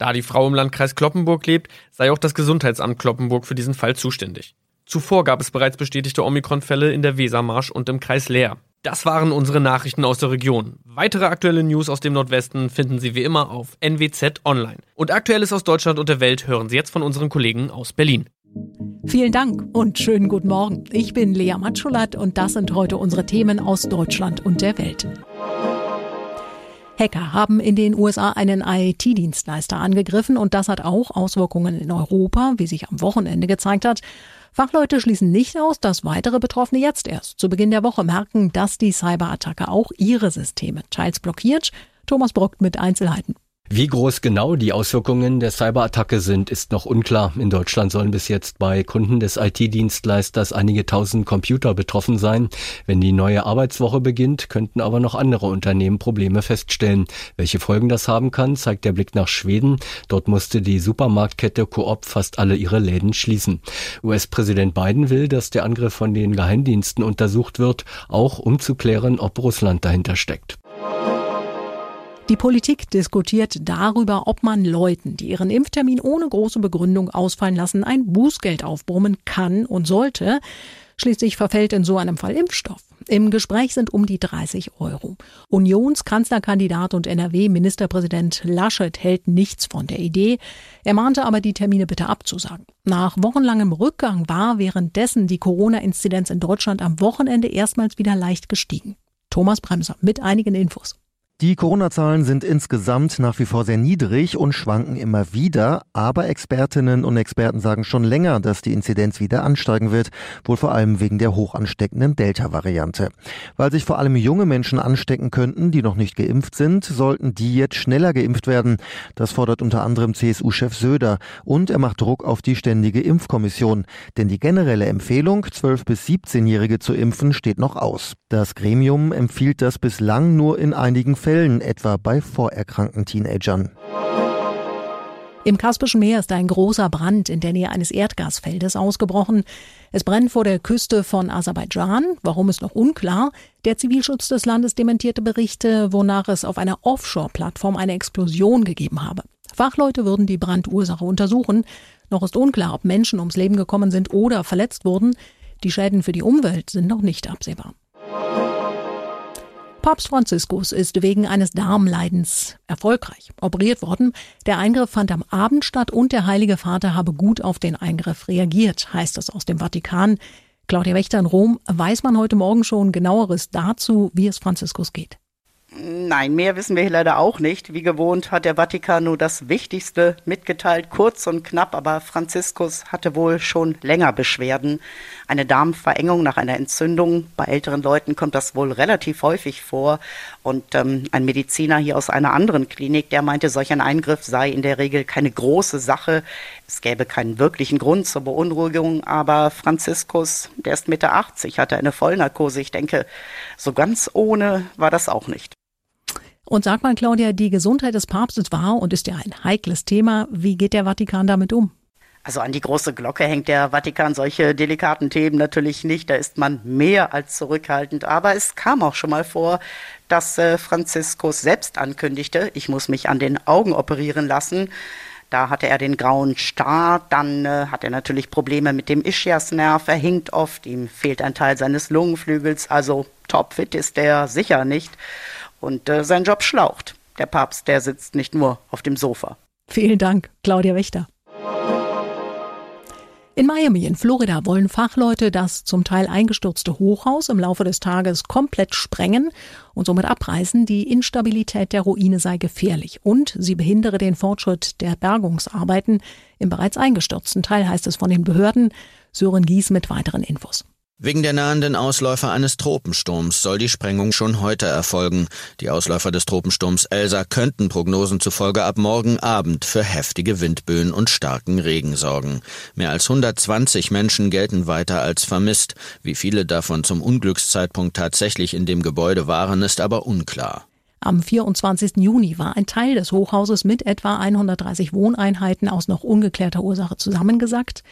Da die Frau im Landkreis Kloppenburg lebt, sei auch das Gesundheitsamt Kloppenburg für diesen Fall zuständig. Zuvor gab es bereits bestätigte Omikron-Fälle in der Wesermarsch und im Kreis Leer. Das waren unsere Nachrichten aus der Region. Weitere aktuelle News aus dem Nordwesten finden Sie wie immer auf NWZ Online. Und Aktuelles aus Deutschland und der Welt hören Sie jetzt von unseren Kollegen aus Berlin. Vielen Dank und schönen guten Morgen. Ich bin Lea Matschulat und das sind heute unsere Themen aus Deutschland und der Welt. Hacker haben in den USA einen IT-Dienstleister angegriffen und das hat auch Auswirkungen in Europa, wie sich am Wochenende gezeigt hat. Fachleute schließen nicht aus, dass weitere Betroffene jetzt erst zu Beginn der Woche merken, dass die Cyberattacke auch ihre Systeme teils blockiert. Thomas Brockt mit Einzelheiten. Wie groß genau die Auswirkungen der Cyberattacke sind, ist noch unklar. In Deutschland sollen bis jetzt bei Kunden des IT-Dienstleisters einige tausend Computer betroffen sein. Wenn die neue Arbeitswoche beginnt, könnten aber noch andere Unternehmen Probleme feststellen. Welche Folgen das haben kann, zeigt der Blick nach Schweden. Dort musste die Supermarktkette Coop fast alle ihre Läden schließen. US-Präsident Biden will, dass der Angriff von den Geheimdiensten untersucht wird, auch um zu klären, ob Russland dahinter steckt. Die Politik diskutiert darüber, ob man Leuten, die ihren Impftermin ohne große Begründung ausfallen lassen, ein Bußgeld aufbrummen kann und sollte. Schließlich verfällt in so einem Fall Impfstoff. Im Gespräch sind um die 30 Euro. Unionskanzlerkandidat und NRW-Ministerpräsident Laschet hält nichts von der Idee. Er mahnte aber, die Termine bitte abzusagen. Nach wochenlangem Rückgang war währenddessen die Corona-Inzidenz in Deutschland am Wochenende erstmals wieder leicht gestiegen. Thomas Bremser mit einigen Infos. Die Corona-Zahlen sind insgesamt nach wie vor sehr niedrig und schwanken immer wieder, aber Expertinnen und Experten sagen schon länger, dass die Inzidenz wieder ansteigen wird, wohl vor allem wegen der hoch ansteckenden Delta-Variante. Weil sich vor allem junge Menschen anstecken könnten, die noch nicht geimpft sind, sollten die jetzt schneller geimpft werden. Das fordert unter anderem CSU-Chef Söder und er macht Druck auf die ständige Impfkommission, denn die generelle Empfehlung, 12 bis 17-Jährige zu impfen, steht noch aus. Das Gremium empfiehlt das bislang nur in einigen Fällen Fällen, etwa bei vorerkrankten Teenagern. Im Kaspischen Meer ist ein großer Brand in der Nähe eines Erdgasfeldes ausgebrochen. Es brennt vor der Küste von Aserbaidschan. Warum ist noch unklar. Der Zivilschutz des Landes dementierte Berichte, wonach es auf einer Offshore-Plattform eine Explosion gegeben habe. Fachleute würden die Brandursache untersuchen. Noch ist unklar, ob Menschen ums Leben gekommen sind oder verletzt wurden. Die Schäden für die Umwelt sind noch nicht absehbar. Papst Franziskus ist wegen eines Darmleidens erfolgreich operiert worden. Der Eingriff fand am Abend statt und der Heilige Vater habe gut auf den Eingriff reagiert, heißt es aus dem Vatikan. Claudia Wächter in Rom, weiß man heute Morgen schon genaueres dazu, wie es Franziskus geht? Nein, mehr wissen wir hier leider auch nicht. Wie gewohnt hat der Vatikan nur das Wichtigste mitgeteilt, kurz und knapp, aber Franziskus hatte wohl schon länger Beschwerden. Eine Darmverengung nach einer Entzündung. Bei älteren Leuten kommt das wohl relativ häufig vor. Und ähm, ein Mediziner hier aus einer anderen Klinik, der meinte, solch ein Eingriff sei in der Regel keine große Sache. Es gäbe keinen wirklichen Grund zur Beunruhigung, aber Franziskus, der ist Mitte 80, hatte eine Vollnarkose. Ich denke, so ganz ohne war das auch nicht. Und sag mal, Claudia, die Gesundheit des Papstes war und ist ja ein heikles Thema. Wie geht der Vatikan damit um? Also an die große Glocke hängt der Vatikan solche delikaten Themen natürlich nicht. Da ist man mehr als zurückhaltend. Aber es kam auch schon mal vor, dass äh, Franziskus selbst ankündigte, ich muss mich an den Augen operieren lassen. Da hatte er den grauen Star, dann äh, hat er natürlich Probleme mit dem Ischiasnerv, er hinkt oft, ihm fehlt ein Teil seines Lungenflügels, also topfit ist er sicher nicht. Und äh, sein Job schlaucht. Der Papst, der sitzt nicht nur auf dem Sofa. Vielen Dank, Claudia Wächter. In Miami in Florida wollen Fachleute das zum Teil eingestürzte Hochhaus im Laufe des Tages komplett sprengen und somit abreißen. Die Instabilität der Ruine sei gefährlich und sie behindere den Fortschritt der Bergungsarbeiten im bereits eingestürzten Teil, heißt es von den Behörden. Sören Gies mit weiteren Infos. Wegen der nahenden Ausläufer eines Tropensturms soll die Sprengung schon heute erfolgen. Die Ausläufer des Tropensturms Elsa könnten Prognosen zufolge ab morgen Abend für heftige Windböen und starken Regen sorgen. Mehr als 120 Menschen gelten weiter als vermisst. Wie viele davon zum Unglückszeitpunkt tatsächlich in dem Gebäude waren, ist aber unklar. Am 24. Juni war ein Teil des Hochhauses mit etwa 130 Wohneinheiten aus noch ungeklärter Ursache zusammengesackt.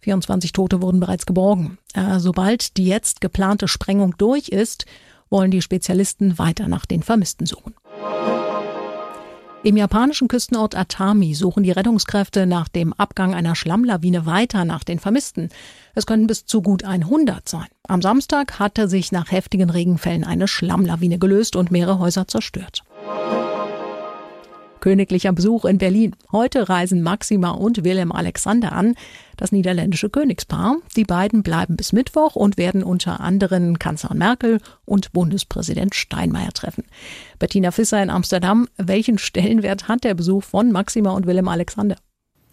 24 Tote wurden bereits geborgen. Äh, sobald die jetzt geplante Sprengung durch ist, wollen die Spezialisten weiter nach den Vermissten suchen. Im japanischen Küstenort Atami suchen die Rettungskräfte nach dem Abgang einer Schlammlawine weiter nach den Vermissten. Es können bis zu gut 100 sein. Am Samstag hatte sich nach heftigen Regenfällen eine Schlammlawine gelöst und mehrere Häuser zerstört. Königlicher Besuch in Berlin. Heute reisen Maxima und Wilhelm Alexander an, das niederländische Königspaar. Die beiden bleiben bis Mittwoch und werden unter anderem Kanzlerin Merkel und Bundespräsident Steinmeier treffen. Bettina Fisser in Amsterdam. Welchen Stellenwert hat der Besuch von Maxima und Wilhelm Alexander?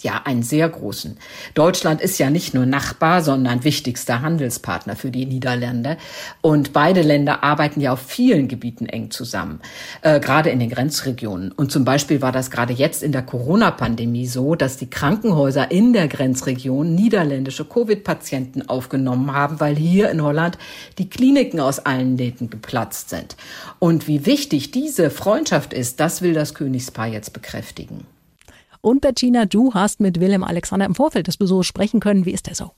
Ja, einen sehr großen. Deutschland ist ja nicht nur Nachbar, sondern wichtigster Handelspartner für die Niederlande. Und beide Länder arbeiten ja auf vielen Gebieten eng zusammen, äh, gerade in den Grenzregionen. Und zum Beispiel war das gerade jetzt in der Corona-Pandemie so, dass die Krankenhäuser in der Grenzregion niederländische Covid-Patienten aufgenommen haben, weil hier in Holland die Kliniken aus allen Nähten geplatzt sind. Und wie wichtig diese Freundschaft ist, das will das Königspaar jetzt bekräftigen. Und Bettina, du hast mit Willem Alexander im Vorfeld des Besuchs sprechen können. Wie ist der so?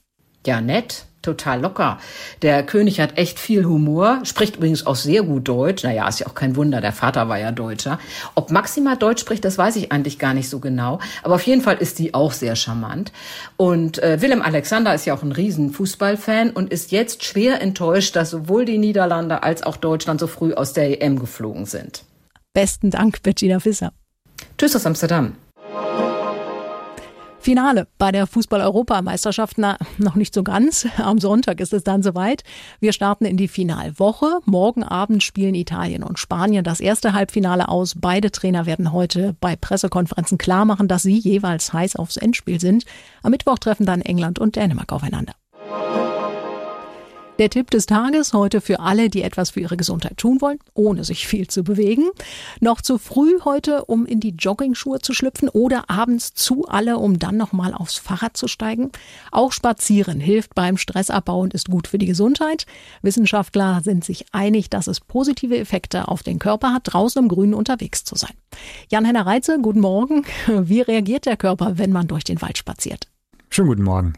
Ja, nett, total locker. Der König hat echt viel Humor, spricht übrigens auch sehr gut Deutsch. Naja, ist ja auch kein Wunder, der Vater war ja Deutscher. Ob Maxima Deutsch spricht, das weiß ich eigentlich gar nicht so genau. Aber auf jeden Fall ist die auch sehr charmant. Und äh, Willem Alexander ist ja auch ein riesen Fußballfan und ist jetzt schwer enttäuscht, dass sowohl die Niederlande als auch Deutschland so früh aus der EM geflogen sind. Besten Dank, Bettina Fisser. Tschüss aus Amsterdam. Finale bei der Fußball-Europameisterschaft, na, noch nicht so ganz. Am Sonntag ist es dann soweit. Wir starten in die Finalwoche. Morgen Abend spielen Italien und Spanien das erste Halbfinale aus. Beide Trainer werden heute bei Pressekonferenzen klar machen, dass sie jeweils heiß aufs Endspiel sind. Am Mittwoch treffen dann England und Dänemark aufeinander. Der Tipp des Tages heute für alle, die etwas für ihre Gesundheit tun wollen, ohne sich viel zu bewegen. Noch zu früh heute, um in die Joggingschuhe zu schlüpfen oder abends zu alle, um dann nochmal aufs Fahrrad zu steigen. Auch Spazieren hilft beim Stressabbau und ist gut für die Gesundheit. Wissenschaftler sind sich einig, dass es positive Effekte auf den Körper hat, draußen im Grünen unterwegs zu sein. Jan-Henner Reitze, guten Morgen. Wie reagiert der Körper, wenn man durch den Wald spaziert? Schönen guten Morgen.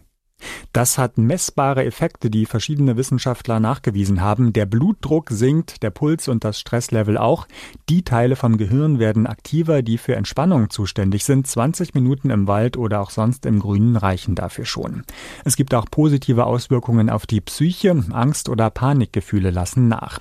Das hat messbare Effekte, die verschiedene Wissenschaftler nachgewiesen haben. Der Blutdruck sinkt, der Puls und das Stresslevel auch. Die Teile vom Gehirn werden aktiver, die für Entspannung zuständig sind. 20 Minuten im Wald oder auch sonst im Grünen reichen dafür schon. Es gibt auch positive Auswirkungen auf die Psyche. Angst oder Panikgefühle lassen nach.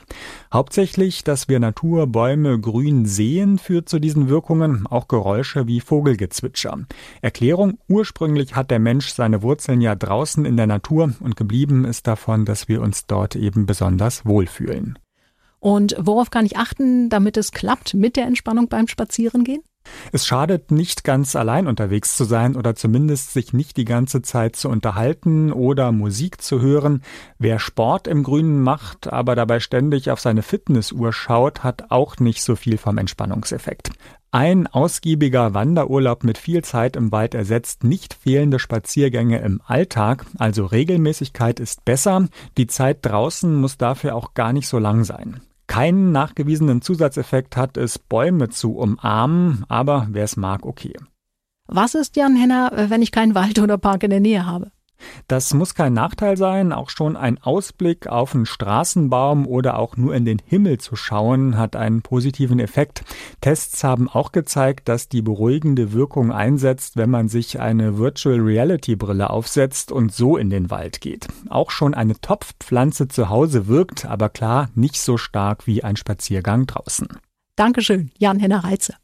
Hauptsächlich, dass wir Natur, Bäume, Grün sehen, führt zu diesen Wirkungen. Auch Geräusche wie Vogelgezwitscher. Erklärung, ursprünglich hat der Mensch seine Wurzeln ja draußen in der Natur und geblieben ist davon, dass wir uns dort eben besonders wohlfühlen. Und worauf kann ich achten, damit es klappt mit der Entspannung beim Spazierengehen? Es schadet nicht ganz allein unterwegs zu sein oder zumindest sich nicht die ganze Zeit zu unterhalten oder Musik zu hören. Wer Sport im Grünen macht, aber dabei ständig auf seine Fitnessuhr schaut, hat auch nicht so viel vom Entspannungseffekt. Ein ausgiebiger Wanderurlaub mit viel Zeit im Wald ersetzt nicht fehlende Spaziergänge im Alltag, also Regelmäßigkeit ist besser, die Zeit draußen muss dafür auch gar nicht so lang sein. Keinen nachgewiesenen Zusatzeffekt hat es, Bäume zu umarmen, aber wer es mag, okay. Was ist, Jan Henner, wenn ich keinen Wald oder Park in der Nähe habe? Das muss kein Nachteil sein. Auch schon ein Ausblick auf einen Straßenbaum oder auch nur in den Himmel zu schauen hat einen positiven Effekt. Tests haben auch gezeigt, dass die beruhigende Wirkung einsetzt, wenn man sich eine Virtual Reality Brille aufsetzt und so in den Wald geht. Auch schon eine Topfpflanze zu Hause wirkt, aber klar nicht so stark wie ein Spaziergang draußen. Dankeschön, Jan-Henner Reitze.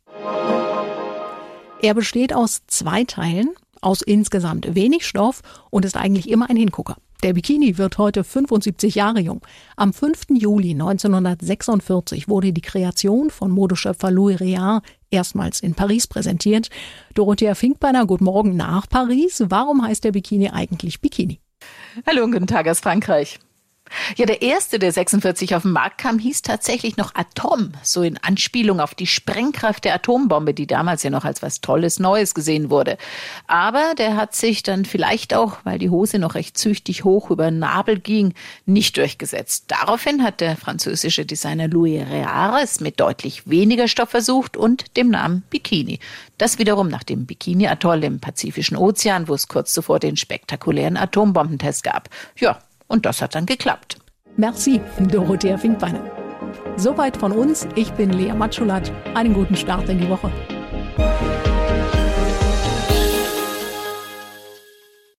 Er besteht aus zwei Teilen aus insgesamt wenig Stoff und ist eigentlich immer ein Hingucker. Der Bikini wird heute 75 Jahre jung. Am 5. Juli 1946 wurde die Kreation von Modeschöpfer Louis Réard erstmals in Paris präsentiert. Dorothea Finkbeiner, guten Morgen nach Paris. Warum heißt der Bikini eigentlich Bikini? Hallo und guten Tag aus Frankreich. Ja, der erste, der 46 auf den Markt kam, hieß tatsächlich noch Atom, so in Anspielung auf die Sprengkraft der Atombombe, die damals ja noch als was Tolles Neues gesehen wurde. Aber der hat sich dann vielleicht auch, weil die Hose noch recht züchtig hoch über den Nabel ging, nicht durchgesetzt. Daraufhin hat der französische Designer Louis Réard es mit deutlich weniger Stoff versucht und dem Namen Bikini. Das wiederum nach dem Bikini-Atoll im Pazifischen Ozean, wo es kurz zuvor den spektakulären Atombombentest gab. Ja, und das hat dann geklappt. Merci, Dorothea Finkbeiner. Soweit von uns. Ich bin Lea Matschulat. Einen guten Start in die Woche.